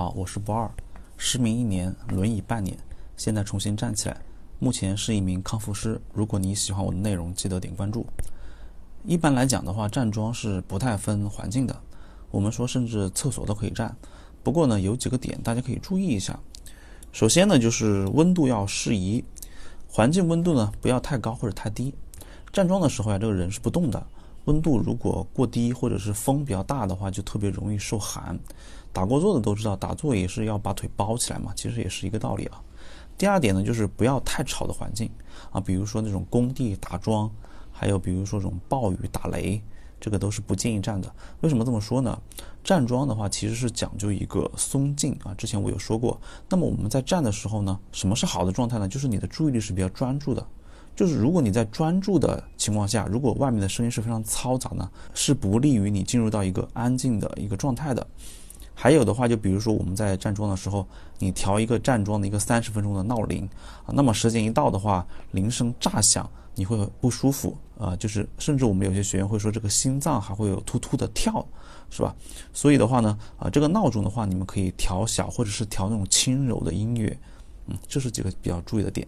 好，我是不二，失明一年，轮椅半年，现在重新站起来，目前是一名康复师。如果你喜欢我的内容，记得点关注。一般来讲的话，站桩是不太分环境的，我们说甚至厕所都可以站。不过呢，有几个点大家可以注意一下。首先呢，就是温度要适宜，环境温度呢不要太高或者太低。站桩的时候呀，这个人是不动的。温度如果过低或者是风比较大的话，就特别容易受寒。打过坐的都知道，打坐也是要把腿包起来嘛，其实也是一个道理啊。第二点呢，就是不要太吵的环境啊，比如说那种工地打桩，还有比如说这种暴雨打雷，这个都是不建议站的。为什么这么说呢？站桩的话其实是讲究一个松静啊，之前我有说过。那么我们在站的时候呢，什么是好的状态呢？就是你的注意力是比较专注的。就是如果你在专注的情况下，如果外面的声音是非常嘈杂呢，是不利于你进入到一个安静的一个状态的。还有的话，就比如说我们在站桩的时候，你调一个站桩的一个三十分钟的闹铃啊，那么时间一到的话，铃声炸响，你会不舒服啊，就是甚至我们有些学员会说这个心脏还会有突突的跳，是吧？所以的话呢，啊，这个闹钟的话，你们可以调小或者是调那种轻柔的音乐，嗯，这是几个比较注意的点。